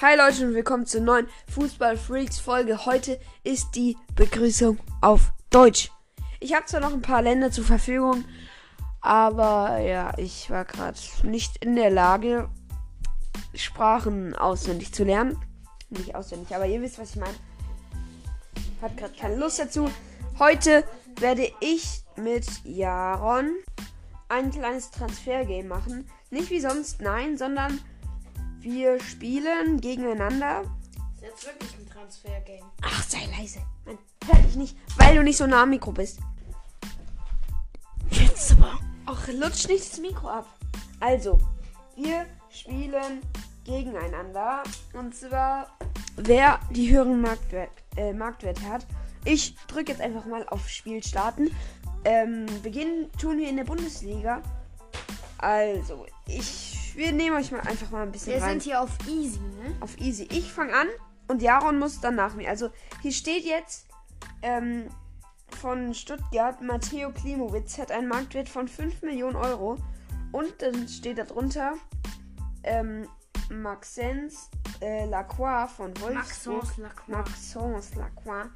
Hi Leute und willkommen zur neuen Fußball Freaks Folge. Heute ist die Begrüßung auf Deutsch. Ich habe zwar noch ein paar Länder zur Verfügung, aber ja, ich war gerade nicht in der Lage, Sprachen auswendig zu lernen. Nicht auswendig, aber ihr wisst, was ich meine. Hat gerade keine Lust dazu. Heute werde ich mit Jaron ein kleines Transfergame machen. Nicht wie sonst, nein, sondern wir spielen gegeneinander. Ist jetzt wirklich ein Transfer-Game. Ach, sei leise. Mann, hör dich nicht, weil du nicht so nah am Mikro bist. Jetzt aber. Ach, lutsch nicht das Mikro ab. Also, wir spielen gegeneinander. Und zwar, wer die höheren Marktwert, äh, Marktwerte hat. Ich drücke jetzt einfach mal auf Spiel starten. Ähm, beginnen tun wir in der Bundesliga. Also, ich. Wir nehmen euch mal einfach mal ein bisschen Wir rein sind hier auf Easy, ne? auf easy. Ich fange an und Jaron muss dann nach mir. Also hier steht jetzt ähm, von Stuttgart, Matteo Klimowitz hat einen Marktwert von 5 Millionen Euro. Und dann steht da drunter ähm, Maxence äh, Lacroix von Wolfsburg. Maxence Lacroix. Maxence Lacroix.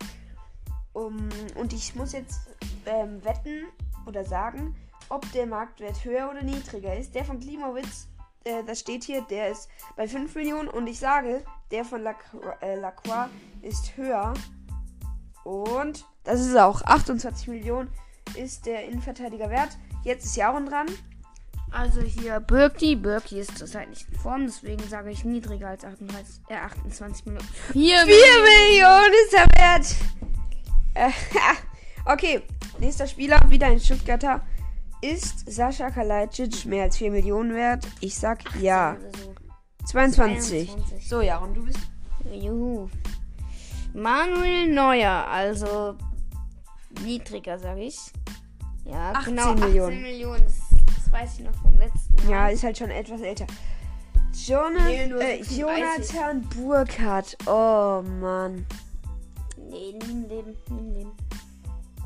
Um, und ich muss jetzt ähm, wetten oder sagen, ob der Marktwert höher oder niedriger ist. Der von Klimowitz, äh, das steht hier, der ist bei 5 Millionen und ich sage, der von Lacroix, äh, Lacroix ist höher. Und das ist auch. 28 Millionen ist der Innenverteidiger wert. Jetzt ist Jaron dran. Also hier Birki. Birki ist zurzeit nicht in Form, deswegen sage ich niedriger als 38, äh, 28 Millionen. 4 4 Millionen ist er wert. Äh, okay, nächster Spieler, wieder ein Stuttgarter. Ist Sascha Kalajdzic mehr als 4 Millionen wert? Ich sag ja. So. 22. 22. So, ja, und du bist. Juhu. Manuel Neuer, also niedriger, sage ich. Ja, 18 genau, 18 Millionen. Millionen. Das, das weiß ich noch vom letzten Mal. Ja, ist halt schon etwas älter. Jonathan, Nee, äh, 35. Jonathan Burkhardt. Oh Mann. Nee, nimm den, nimm den.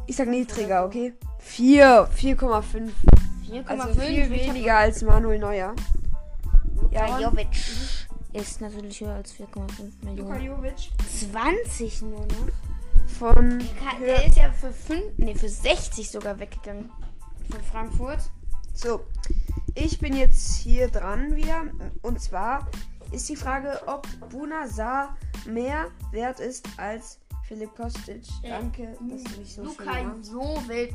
Ich sag niedriger, okay? 4, 4,5. 4,5 Also viel weniger als Manuel Neuer. Luka Ja, Jovic ist natürlich höher als 4,5 Millionen. Jovic 20 nur noch. von. Ka- Der ist ja für 5, nee, für 60 sogar weggegangen. Von Frankfurt. So, ich bin jetzt hier dran wieder. Und zwar ist die Frage, ob Buna Saar mehr wert ist als Philipp Kostic. Danke, dass du mich so Luka. Jovic.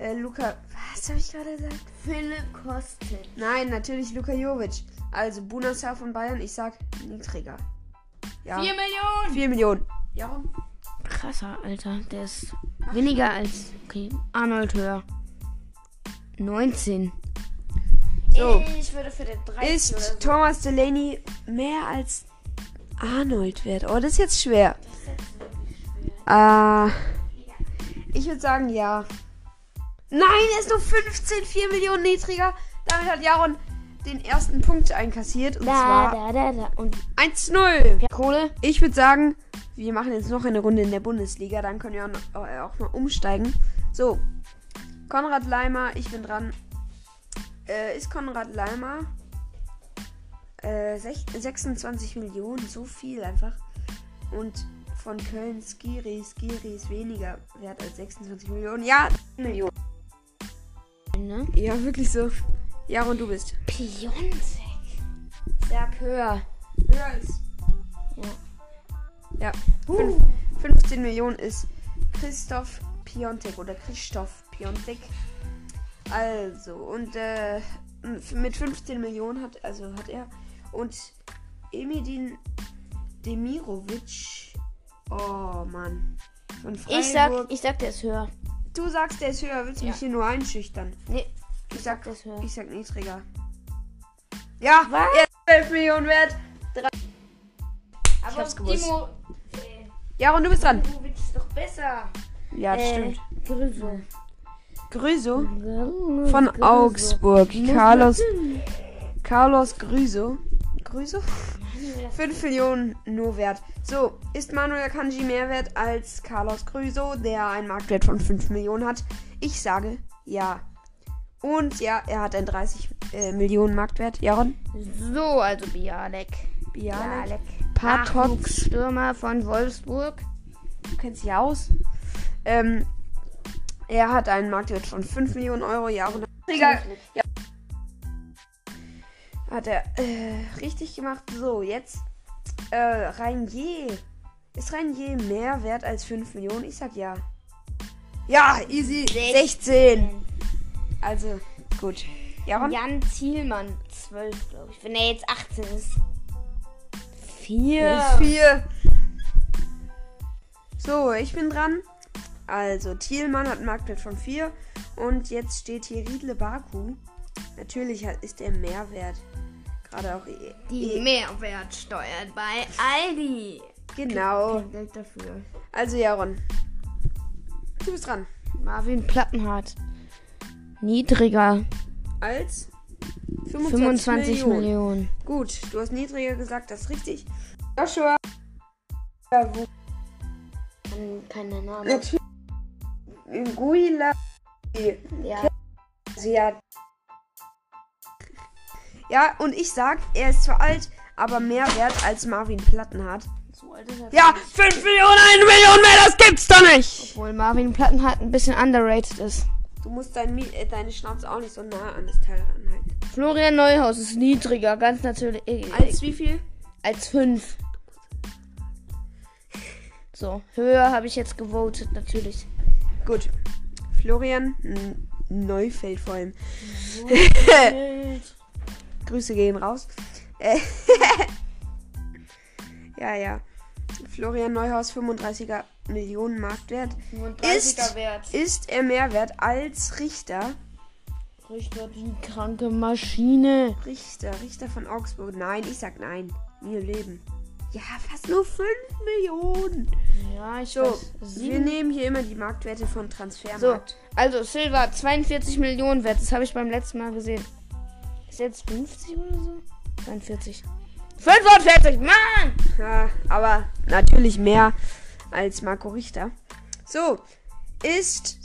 Äh, Luka, was habe ich gerade gesagt? Philipp Kostic. Nein, natürlich Luka Jovic. Also Buna Saar von Bayern, ich sag niedriger. Ja, 4 Millionen. 4 Millionen. Ja. Krasser, Alter. Der ist weniger als. Okay. Arnold höher. 19. So. Ich würde für den 30 Ist oder so. Thomas Delaney mehr als Arnold wert? Oh, das ist jetzt schwer. Äh, ich würde sagen, ja. Nein, er ist nur 15, 4 Millionen niedriger. Damit hat Jaron den ersten Punkt einkassiert. Und Da, zwar da, da. Und 1-0. ja, Kohle. Ich würde sagen, wir machen jetzt noch eine Runde in der Bundesliga. Dann können wir auch, äh, auch mal umsteigen. So, Konrad Leimer, ich bin dran. Äh, ist Konrad Leimer äh, sech- 26 Millionen, so viel einfach. Und von Köln Skiri, Skiri ist weniger wert als 26 Millionen. Ja, Millionen. Ne? Ja, wirklich so. Ja, und du bist. Piontek. Sag höher. Höher als. Ja. Uh. Fünf, 15 Millionen ist Christoph Piontek oder Christoph Piontek. Also, und äh, mit 15 Millionen hat, also hat er. Und Emedin Demirovic. Oh Mann. Von Freiburg. Ich sag, ich sag, der ist höher. Du sagst, der ist höher, willst du Ja. mich hier nur einschüchtern? Nee, Ich sag, ist höher. ich sag niedriger. Ja, Was? er ist 12 Millionen wert. Aber hab's gewusst. Timo. Äh, Ja, und du bist dran. Dimovic ist doch besser. Ja, das äh, stimmt. Grüße. Grüso. Von Von Augsburg. Carlos, Carlos Grüso. Grüso? 5 Millionen nur wert. So, ist Manuel Kanji mehr wert als Carlos Grüso, der einen Marktwert von 5 Millionen hat? Ich sage ja. Und ja, er hat einen 30 äh, Millionen Marktwert. Jaron? So, also Bialek. Bialek. Bialek. Stürmer von Wolfsburg. Du kennst dich aus. Ähm, er hat einen Marktwert von 5 Millionen Euro. Ja, und ja. Hat er äh, richtig gemacht. So, jetzt äh, Reinier. Ist Reinier mehr wert als 5 Millionen? Ich sag ja. Ja, easy. 16. Also, gut. Jaron? Jan Zielmann, 12, glaube ich. Wenn er jetzt 18 ist. Vier. Vier. So, ich bin dran. Also, Thielmann hat einen Marktwert von 4. Und jetzt steht hier Riedle Baku. Natürlich ist er Mehrwert. Gerade auch. E Die e Mehrwertsteuer bei Aldi. genau. Kein Geld dafür. Also, Jaron. Du bist dran. Marvin Plattenhardt. Niedriger. Als 25, 25 Millionen. Millionen. Gut, du hast niedriger gesagt, das ist richtig. Joshua. Wo? Keine Name. Natürlich. Guila. Ja. Sie hat. Ja, und ich sag, er ist zwar alt, aber mehr wert als Marvin Plattenhardt. So alt ist er Ja, 5 Millionen, 1 Million mehr, das gibt's doch nicht! Obwohl Marvin Plattenhardt ein bisschen underrated ist. Du musst dein, äh, deine Schnauze auch nicht so nah an das Teil ranhalten. Florian Neuhaus ist niedriger, ganz natürlich. äh, Als wie viel? als 5. So, höher habe ich jetzt gewotet, natürlich. Gut. Florian Neufeld vor allem. Grüße gehen raus. Äh, ja, ja. Florian Neuhaus, 35er Millionen Marktwert. 35er Ist- Wert. Ist er mehr wert als Richter? Richter, die kranke Maschine. Richter, Richter von Augsburg. Nein, ich sag nein. Nie im Leben. Ja, fast nur 5 Millionen. Ja, ich So, weiß. wir nehmen hier immer die Marktwerte von So, Transfermarkt. also Silva, 42 Millionen wert. Das habe ich beim letzten Mal gesehen. Ist jetzt 50 oder so? 42. 45, Mann! Ja, aber natürlich mehr als Marco Richter. So, ist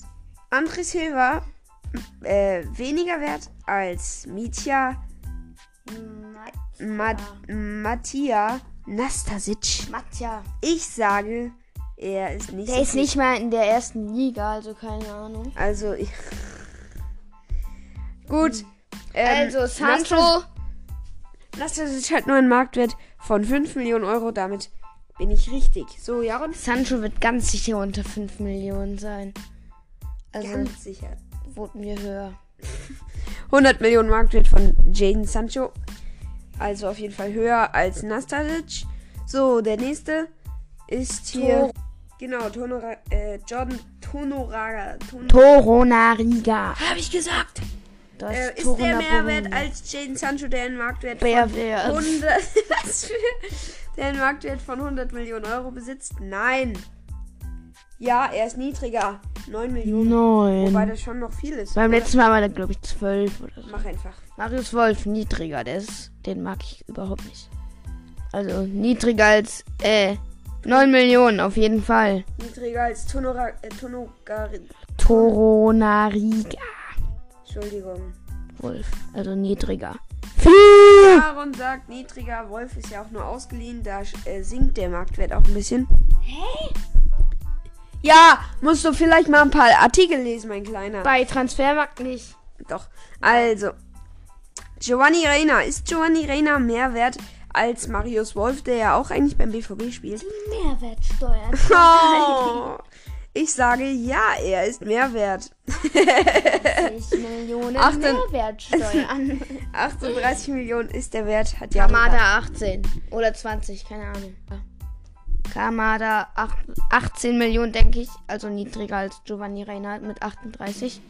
André Silva äh, weniger wert als Mitya Mat Mattia Nastasic? Matja. Ich sage, er ist nicht Der so ist viel- nicht mal in der ersten Liga, also keine Ahnung. Also, ich. Gut. Ähm, also Sancho. Nastasic hat nur einen Marktwert von 5 Millionen Euro. Damit bin ich richtig. So, Jaron? Sancho wird ganz sicher unter 5 Millionen sein. Also Ganz sicher. voten wir höher. 100 Millionen Marktwert von Jaden Sancho. Also auf jeden Fall höher als Nastasic. So, der nächste ist hier. Tor- Genau, Tonora, äh, Jordan Tonoraga. Ton Toronariga. Hab ich gesagt. Da Äh, ist der mehr wert Burundi. als Jaden Sancho, der einen Marktwert von Wer wert? 100, was für, Marktwert von 100 Millionen Euro besitzt? Nein. Ja, er ist niedriger. 9 Millionen. Wobei Neun. das schon noch viel ist. Beim oder? letzten Mal war der, glaube ich, 12 oder so. Mach einfach. Marius Wolf, niedriger. Der ist, den mag ich überhaupt nicht. Also niedriger als, äh, 9 Millionen auf jeden Fall. Niedriger als Tonora, äh, Tonogari. Toronariga. Entschuldigung. Wolf, also niedriger. Aaron sagt niedriger. Wolf ist ja auch nur ausgeliehen. Da äh, sinkt der Marktwert auch ein bisschen. Hä? Ja, musst du vielleicht mal ein paar Artikel lesen, mein Kleiner. Bei Transfermarkt nicht. Doch. Also. Giovanni Reina. Ist Giovanni Reina mehr wert als Marius Wolf, der ja auch eigentlich beim BVB spielt? Mehrwertsteuer. Oh, ich sage ja, er ist mehr wert. 60 Millionen Achten- Mehrwertsteuer an. 38 Millionen ist der Wert. Hat ja Kamada 18 oder 20, keine Ahnung. Kamada acht- 18 Millionen, denke ich. Also niedriger als Giovanni Reinhardt mit 38.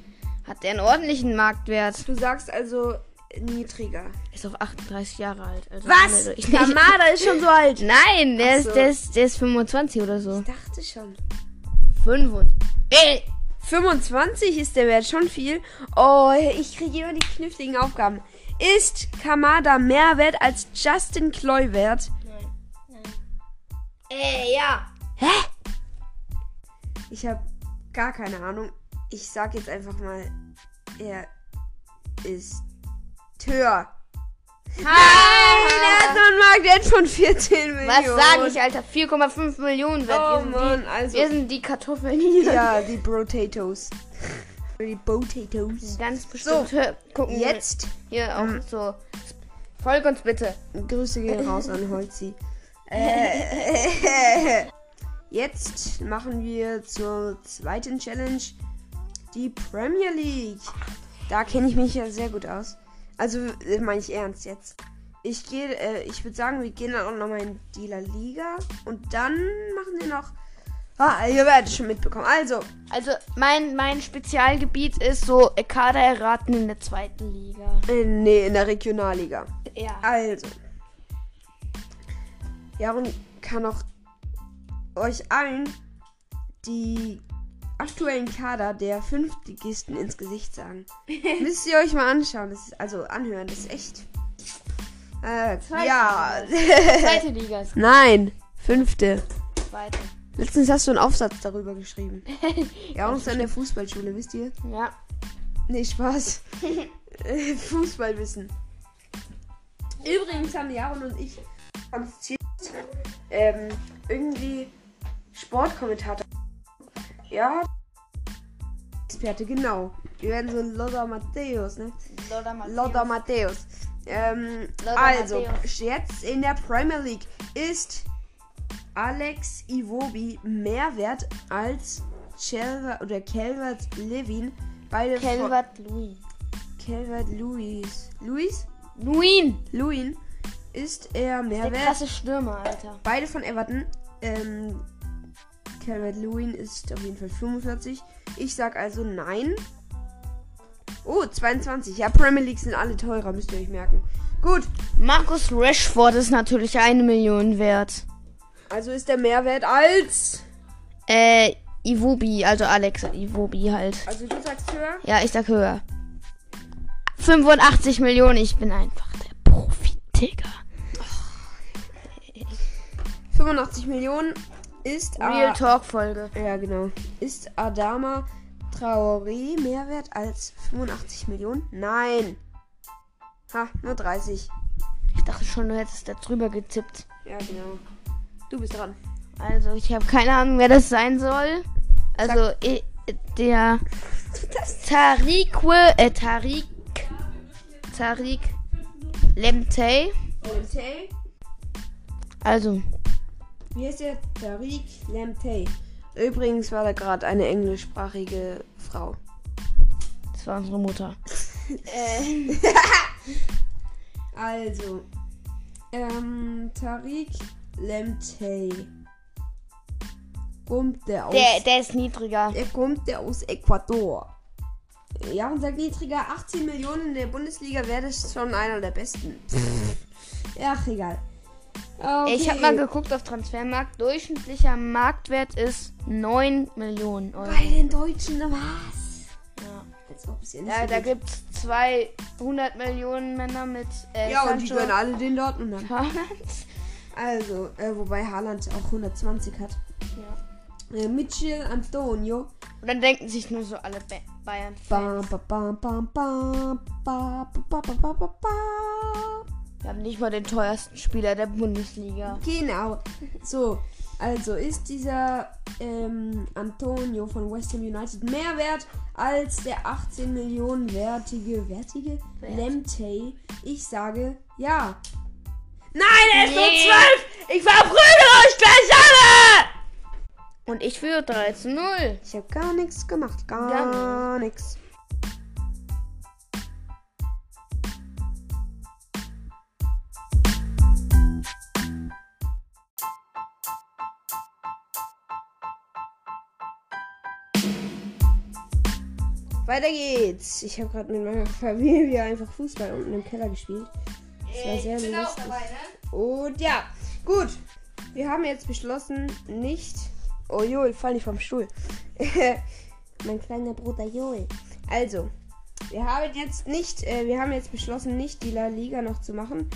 Hat der einen ordentlichen Marktwert. Du sagst also niedriger. Ist auch 38 Jahre alt. Also Was? Kamada ist schon so alt. Nein, der, Ach ist, so. der, ist, der ist 25 oder so. Ich dachte schon. 25. Ey! 25 ist der Wert schon viel. Oh, ich kriege immer die kniffligen Aufgaben. Ist Kamada mehr wert als Justin Kluivert? Nein. Nein. Ey, ja. Hä? Ich habe gar keine Ahnung. Ich sag jetzt einfach mal, er ist höher. Er hat nur einen Marktwert von 14 Millionen. Was sag ich, Alter? 4,5 Millionen wert. Oh wir, sind Mann, die, also. wir sind die Kartoffeln hier. Ja, die Potatoes. Die Potatoes. Ganz bestimmt. Hör- Gucken wir Jetzt Hier auch Ähm. so. Folg uns bitte. Grüße gehen raus an Holzi. Äh, jetzt machen wir zur zweiten Challenge die Premier League. Da kenne ich mich ja sehr gut aus. Also äh, meine ich ernst jetzt. Ich gehe, äh, ich würde sagen, wir gehen dann auch nochmal in die La Liga und dann machen wir noch. Ah, ihr werdet schon mitbekommen. Also, Also, mein, mein Spezialgebiet ist so Kader erraten in der zweiten Liga. äh, nee, in der Regionalliga. Ja. Also. Jaron kann auch euch allen die aktuellen Kader der Fünftligisten ins Gesicht sagen. Müsst ihr euch mal anschauen. Das ist, also anhören. Das ist echt. Äh, Zweite ja. Zweite Liga ist Nein. Fünfte. zweite. Letztens hast du einen Aufsatz darüber geschrieben. Ja, uns an der Fußballschule, wisst ihr? Ja. Nee, Spaß. Äh, Fußballwissen. Übrigens haben Jaron und ich ähm, irgendwie Sportkommentator. Ja. Experte, genau. Wir werden so ein Lothar Matthäus, ne? Lothar Matthäus. Ähm, also, Matthäus. jetzt in der Premier League ist Alex Iwobi mehr wert als Calvert oder Calvert Levin. Beide Calvert Louis. Calvert Lewis. Luis? Luin. Luin ist er mehr Der wert. krasse Stürmer, Alter. Beide von Everton. Ähm, Calvert Lewin ist auf jeden Fall 45. Ich sag also nein. Oh, 22. Ja, Premier League sind alle teurer, müsst ihr euch merken. Gut, Markus Rashford ist natürlich eine Million wert. also ist der Mehrwert als. Äh, Iwobi, also Alex Iwobi halt. Also du sagst höher. Ja, ich sag höher. 85 Millionen, ich bin einfach der Profi, Digga. 85 Millionen ist. Real A- Talk Folge. ja, genau. Ist Adama Traoré mehr wert als 85 Millionen? Nein. Ha, nur 30. Ich dachte schon, du hättest da drüber getippt. Ja, genau. Du bist dran. Also, ich habe keine Ahnung, wer das sein soll. Also, eh, der Tariq, äh, Tariq, Tariq Lemtey. Lemtey. Also, Wie heißt der? Tariq Lemtey. Übrigens war da gerade eine englischsprachige Frau. das war unsere Mutter. Also, ähm, Tariq Lemtey. Kommt der aus. Der, der ist niedriger. er kommt der aus Ecuador. Ja, und sagt niedriger 18 Millionen in der Bundesliga wäre das schon einer der besten. Ach, egal. Okay. Ich habe mal geguckt auf Transfermarkt. Durchschnittlicher Marktwert ist 9 Millionen Euro. Bei den Deutschen, was? Ja, Als ob es ja nicht ja so da gibt es 200 Millionen Männer mit äh, Ja, und die Sancho gehören alle den Dortmundern. Haaland. Also, äh, wobei Haaland auch 120 hat. Ja. Äh, Mitchell Antonio. Und dann denken sich nur so alle ba bayern Bam, bam, bam, bam, bam, bam, bam, bam, bam, bam, bam. Wir haben nicht mal den teuersten Spieler der Bundesliga. Genau. So, also ist dieser ähm, Antonio von West Ham United mehr wert als der 18 Millionen wertige, wertige Wert. Lemtey? Ich sage ja. Nein, er ist nur Nee. 12! Ich verprügel euch gleich alle! Und ich führe 3 zu 0. Ich habe gar nichts gemacht, gar, Gar nichts. Weiter geht's. Ich habe gerade mit meiner Familie einfach Fußball unten im Keller gespielt. Das war sehr lustig. ne? Und ja, gut. Wir haben jetzt beschlossen, nicht. Oh, Joel, fall nicht vom Stuhl. mein kleiner Bruder Joel. Also, wir haben jetzt nicht, äh, wir haben jetzt beschlossen, nicht die La Liga noch zu machen.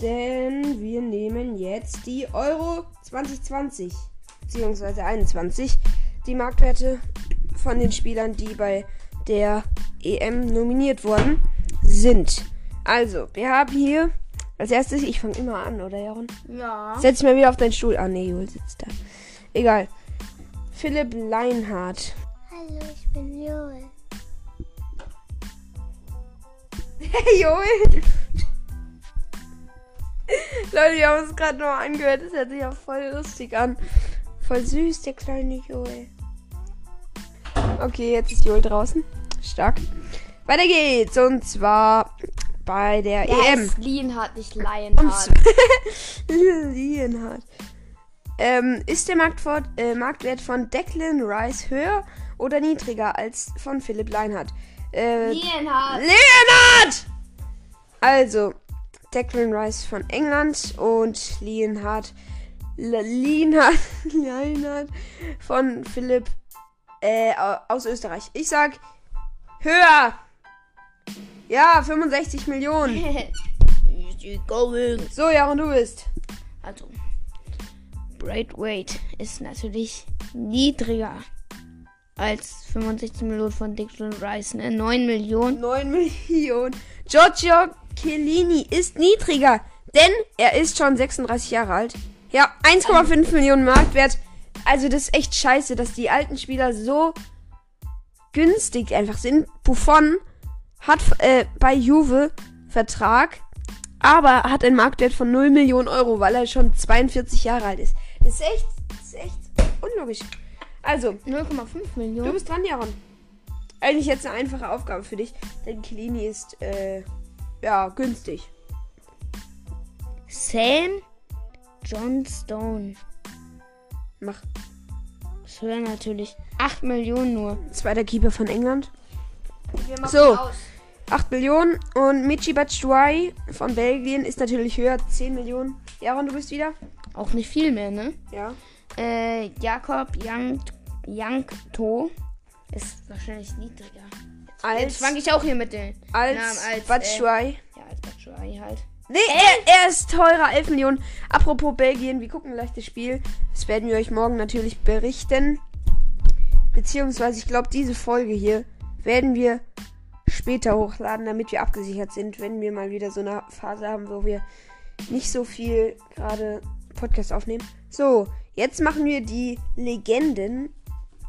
Denn wir nehmen jetzt die Euro 2020 beziehungsweise 21. Die Marktwerte von den Spielern, die bei der EM nominiert wurden, sind. Also, wir haben hier Als erstes, ich fange immer an, oder Jaron? Ja. Setz mal wieder auf deinen Stuhl. Ah, nee, Joel sitzt da. Egal. Philipp Leinhardt. Hallo, ich bin Joel. Hey, Joel. Leute, wir haben uns gerade noch angehört. Das hört sich auch voll lustig an. Voll süß, der kleine Joel. Okay, jetzt ist Joel draußen. Stark. Weiter geht's. Und zwar bei der Der EM. Lienhardt, nicht Lionheart. Lienhardt. Ähm, ist der Marktwert, äh, Marktwert von Declan Rice höher oder niedriger als von Philipp Leinhardt? Äh, Lienhardt. Also, Declan Rice von England und Lienhardt, Lienhardt, Lienhardt von Philipp äh, au- aus Österreich. Ich sag höher! Ja, 65 Millionen. So, ja, und du bist. Also, Braithwaite ist natürlich niedriger als 65 Millionen von Declan Rice. Ne? 9 Millionen. 9 Millionen. Giorgio Chiellini ist niedriger, denn er ist schon 36 Jahre alt. Ja, 1,5 Millionen Marktwert. Also das ist echt scheiße, dass die alten Spieler so günstig einfach sind. Buffon hat äh, bei Juve Vertrag, aber hat einen Marktwert von 0 Millionen Euro, weil er schon 42 Jahre alt ist. Das ist echt, das ist echt unlogisch. Also, 0,5 Du Millionen. bist dran, Jaron. Eigentlich jetzt eine einfache Aufgabe für dich, denn Chiellini ist, äh, ja, günstig. Sam Johnstone. Mach. Das höher natürlich. 8 Millionen nur. Zweiter Keeper von England. Wir machen So. aus. 8 Millionen. Und Michi Batshuayi von Belgien ist natürlich höher, 10 Millionen. Jaron, du bist wieder? Auch nicht viel mehr, ne? Ja. Äh, Jakob Young, Youngto ist wahrscheinlich niedriger. Jetzt Als, fange ich auch hier mit den als, Namen als, äh, Batshuayi. Ja, als Batshuayi halt. Nee, er, er ist teurer, 11 Millionen. Apropos Belgien, wir gucken gleich das Spiel. Das werden wir euch morgen natürlich berichten. Beziehungsweise, ich glaube, diese Folge hier werden wir später hochladen, damit wir abgesichert sind, wenn wir mal wieder so eine Phase haben, wo wir nicht so viel gerade Podcast aufnehmen. So, jetzt machen wir die Legenden.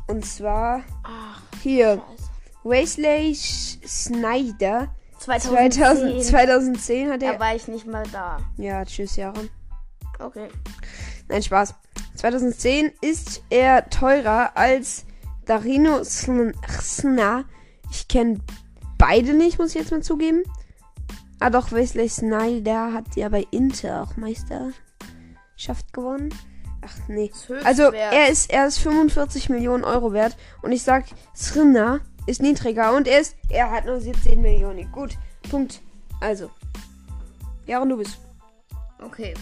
Und zwar Ach, hier scheiße. Wesley Snyder. 2010. 2000, 2010 hat Da er. war ich nicht mal da. Ja, tschüss, Jaron. Okay. Nein, Spaß. 2010 ist er teurer als Darino Sn- Sna. Ich kenne beide nicht, muss ich jetzt mal zugeben. Ah, doch, Wesley Snyder hat ja bei Inter auch Meisterschaft gewonnen. Ach, nee. Also, er ist, er ist 45 Millionen Euro wert. Und ich sag, Srina ist niedriger. Und er ist, er hat nur 17 Millionen. Gut, Punkt. Also. Jaron, du bist. Okay.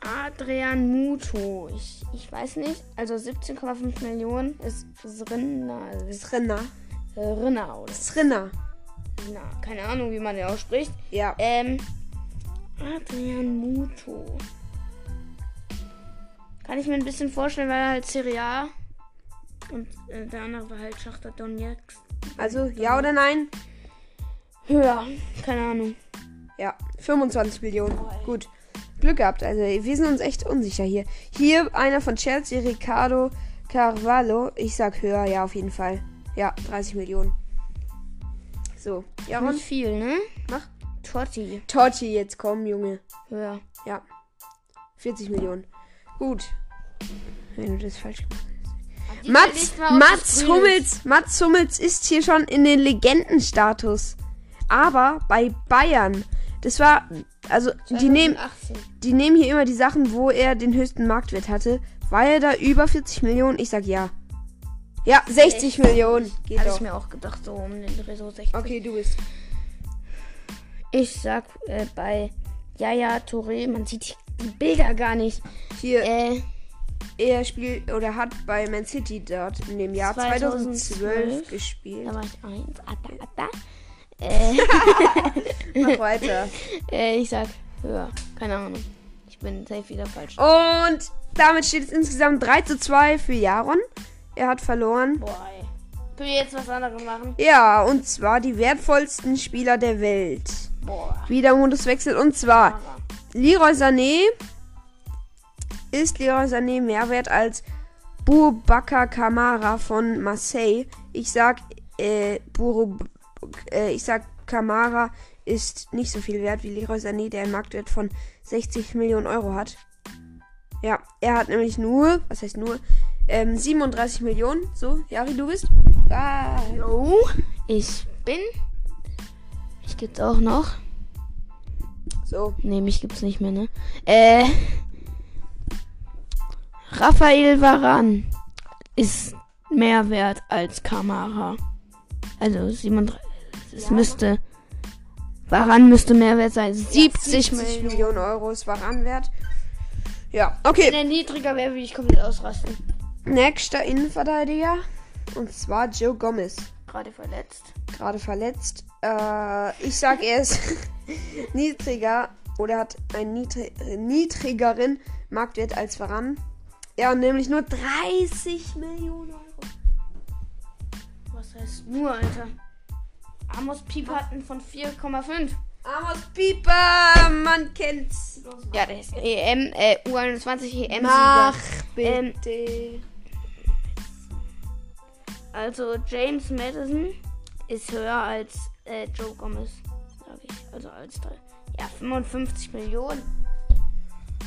Adrian Muto. Ich, ich weiß nicht. Also 17,5 Millionen ist Srinna. Ist Srina. Rinna oder Srina. Rinna. Keine Ahnung, wie man den ausspricht. Ja. Ähm. Adrian Muto. Kann ich mir ein bisschen vorstellen, weil er halt Serie A und äh, der andere war halt Schachter Donetsk. Also, ja oder nein? Höher. Keine Ahnung. Ja, 25 Millionen. Gut. Glück gehabt. Also, wir sind uns echt unsicher hier. Hier einer von Chelsea, Ricardo Carvalho. Ich sag höher, ja, auf jeden Fall. Ja, 30 Millionen. So, Jaron, Nicht viel, ne? mach. Totti. Totti, jetzt komm, Junge. Höher. Ja. 40 Millionen. Gut. Wenn du das falsch gemacht hast. Mats, Mats Hummels, Mats Hummels ist hier schon in den Legendenstatus. Aber bei Bayern, das war, also, die nehmen, 18. die nehmen hier immer die Sachen, wo er den höchsten Marktwert hatte. War er da über 40 Millionen? Ich sag ja. Ja, 60 Millionen. Geht Hatte doch. ich mir auch gedacht, so um den Dreh so 60. Okay, du bist. Ich sag äh, bei Yaya Touré, man sieht die Bilder gar nicht. Hier, Äh, er spielt oder hat bei Man City dort in dem Jahr 2012, 2012 gespielt. da war ich eins. Atta, atta. Äh, Mach weiter. äh, ich sag höher. Keine Ahnung. Ich bin safe wieder falsch. Und damit steht es insgesamt 3 zu 2 für Jaron. Er hat verloren. Boah, ey. Können wir jetzt was anderes machen? Ja, und zwar die wertvollsten Spieler der Welt. Boah. wieder Moduswechsel. Und zwar Leroy Sané ist Leroy Sané mehr wert als Boubacar Kamara von Marseille. Ich sag, äh, Buru, äh, ich sag, Kamara ist nicht so viel wert wie Leroy Sané, der einen Marktwert von 60 Millionen Euro hat. Ja, er hat nämlich nur, was heißt nur, ähm, 37 Millionen. So, Jari, du bist? Ah, Jo, ich bin. Ich gibt's auch noch. so. Nee, mich gibt's nicht mehr, ne? Äh. Raphael Varan ist mehr wert als Kamara. Also 37. Es Ja. müsste. Varan müsste mehr wert sein. 70, 70 Millionen. Millionen Euro ist Warenwert. Ja, Wenn okay. er niedriger wäre, würde ich komplett ausrasten. Nächster Innenverteidiger. Und zwar Joe Gomez. Gerade verletzt. Gerade verletzt. Äh, ich sag, er ist niedriger oder hat einen niedri niedrigeren Marktwert als Varan. Ja, nämlich nur 30 Millionen Euro. Was heißt nur, Alter? Amos Piep hat einen von 4,5. Amos Pieper, man kennt's. Ja, der ist EM, äh, U21 EM-Sieger. Mach Ähm, bitte. Also James Madison ist höher als äh, Joe Gomez, sag ich. Also als drei. Ja, 55 Millionen.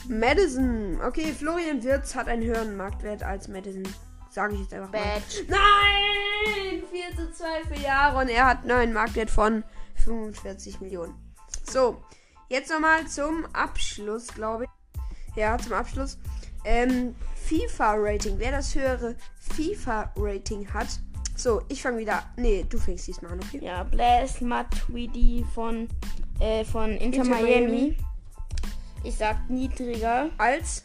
Madison. Okay, Florian Wirtz hat einen höheren Marktwert als Madison. Sage ich jetzt einfach mal. Bad. Nein! 4 zu 2 für Jahre und er hat einen neuen Marktwert von 45 Millionen. So, jetzt nochmal zum Abschluss, glaube ich. Ja, zum Abschluss. Ähm, FIFA-Rating. Wer das höhere FIFA-Rating hat. So, ich fange wieder. Nee, du fängst diesmal an, okay? Ja, Blaise Matuidi von, äh, von Inter, Inter Miami. Miami. Ich sag niedriger Als.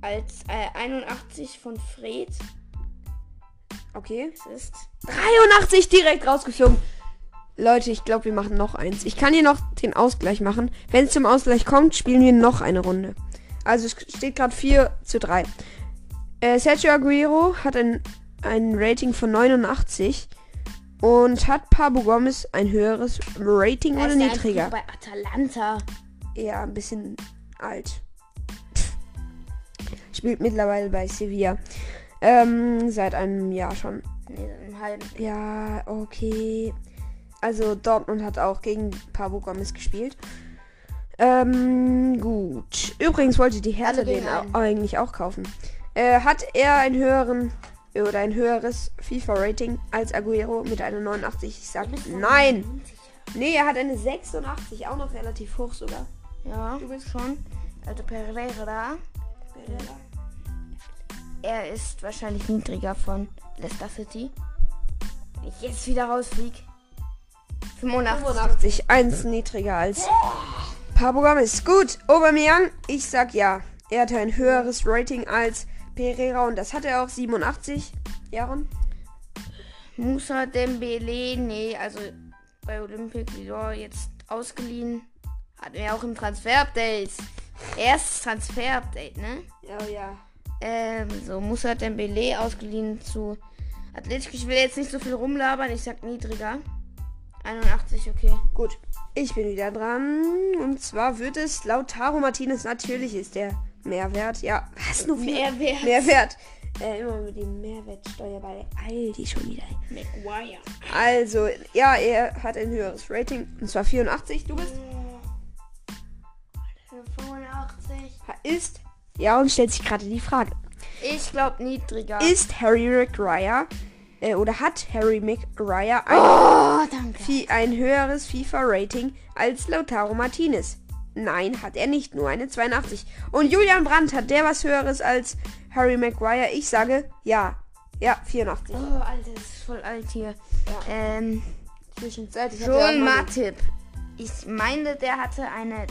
als äh, 81 von Fred. Okay. Es ist 83 direkt rausgeflogen. Leute, ich glaube, wir machen noch eins. Ich kann hier noch den Ausgleich machen. Wenn es zum Ausgleich kommt, spielen wir noch eine Runde. Also es steht gerade 4 zu 3. Äh, Sergio Aguero hat ein, ein Rating von 89 und hat Pablo Gomez ein höheres Rating Er oder ja niedriger? Bei Atalanta. Eher ein bisschen alt. Spielt mittlerweile bei Sevilla. Ähm, seit einem Jahr schon. Nee, einen halben. Ja, okay. Also Dortmund hat auch gegen Pablo Gomez gespielt. Ähm, gut. Übrigens wollte die Hertha gegen den einen. eigentlich auch kaufen. Äh, hat er einen höheren oder ein höheres FIFA-Rating als Aguero mit einer 89? Ich sag nein. Nee, er hat eine 86, auch noch relativ hoch sogar. Ja, du bist schon. Also Pereira. Er ist wahrscheinlich niedriger von Leicester City. Wenn ich jetzt wieder rausfliege. 85. 85, eins niedriger als Pablo Gomez. Gut, Aubameyang, ich sag ja. Er hatte ein höheres Rating als Pereira und das hat er auch 87. Jaron? Musa Dembele, nee, also bei Olympique Lyon jetzt ausgeliehen. Hatten wir auch im Transfer-Update. Erstes Transfer-Update, ne? Ja, ja. Ähm, so Musa Dembele ausgeliehen zu Atletico. Ich will jetzt nicht so viel rumlabern, ich sag niedriger. 81, okay. Gut, ich bin wieder dran. Und zwar wird es Lautaro Martinez. Natürlich ist der Mehrwert. Ja, was nur viel? Mehrwert. Mehrwert. Äh, immer mit dem Mehrwertsteuer bei Aldi schon wieder. Maguire. Also, ja, er hat ein höheres Rating. Und zwar 84. Du bist? 85. Ist. Ja, und stellt sich gerade die Frage. Ich glaube niedriger. Ist Harry Maguire äh, oder hat Harry Maguire ein, oh, ein höheres FIFA-Rating als Lautaro Martinez? Nein, hat er nicht, nur eine 82. Und Julian Brandt, hat der was höheres als Harry Maguire? Ich sage ja. Ja, 84. Oh, Alter, das ist voll alt hier. Ähm, Zwischenzeitlich Joel Matip. Ich meine, der hatte eine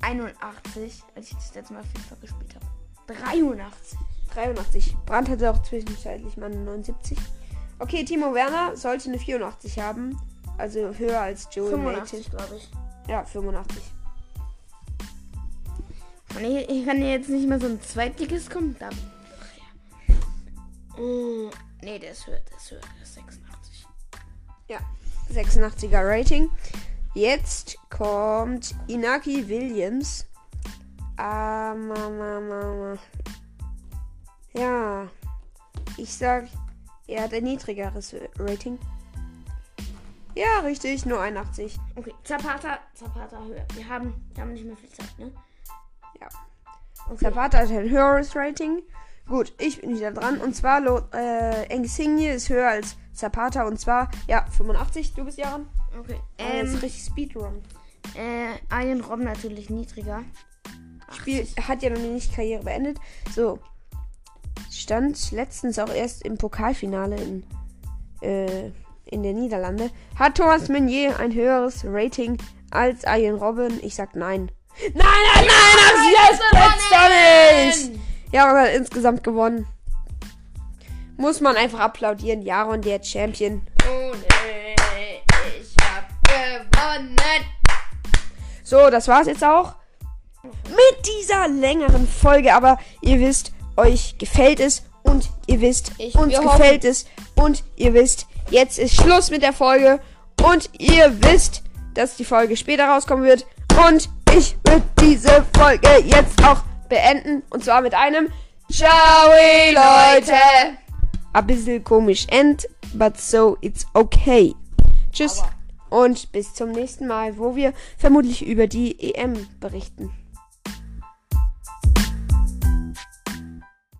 81, als ich das letzte Mal FIFA gespielt habe. 83. 83. Brandt hatte auch zwischenzeitlich mal eine 79. Okay, Timo Werner sollte eine 84 haben. Also höher als Joel Matip. 85, glaube ich. Ja, 85. Und ich, ich kann jetzt nicht mehr so ein Zweitliges kommen. Da. Mm, nee, der ist höher, der ist höher, der ist 86. Ja, 86er Rating. Jetzt kommt Inaki Williams. Ah, Mama, Mama. Ja. Ich sag, er hat ein niedrigeres Rating. Ja, richtig, nur 81. Okay, Zapata, Zapata höher. Wir haben, wir haben nicht mehr viel Zeit, ne? Ja. Okay. Zapata hat ein höheres Rating. Gut, ich bin wieder dran. Und zwar, äh, Insigne ist höher als Zapata. Und zwar, ja, 85. Du bist ja dran. Okay. Jetzt Ähm, richtig Speedrun. äh, einen Rom natürlich niedriger. Spiel hat ja noch nicht Karriere beendet. So. Stand letztens auch erst im Pokalfinale in, äh, in der Niederlande. Hat Thomas Meunier ein höheres Rating als Ian Robin? Ich sag nein. Nein, nein, nein, das ist jetzt doch nicht! Ja, aber hat insgesamt gewonnen. Muss man einfach applaudieren. Jaron, der Champion. Oh nee, So, das war's jetzt auch mit dieser längeren Folge. Aber ihr wisst, euch gefällt es und ihr wisst, Ich- uns gefällt es und ihr wisst, jetzt ist Schluss mit der Folge und ihr wisst, dass die Folge später rauskommen wird und ich will diese Folge jetzt auch beenden und zwar mit einem Ciao, Leute. Ein bisschen komisch end, but so it's okay. Tschüss Aua. Und bis zum nächsten Mal, wo wir vermutlich über die EM berichten.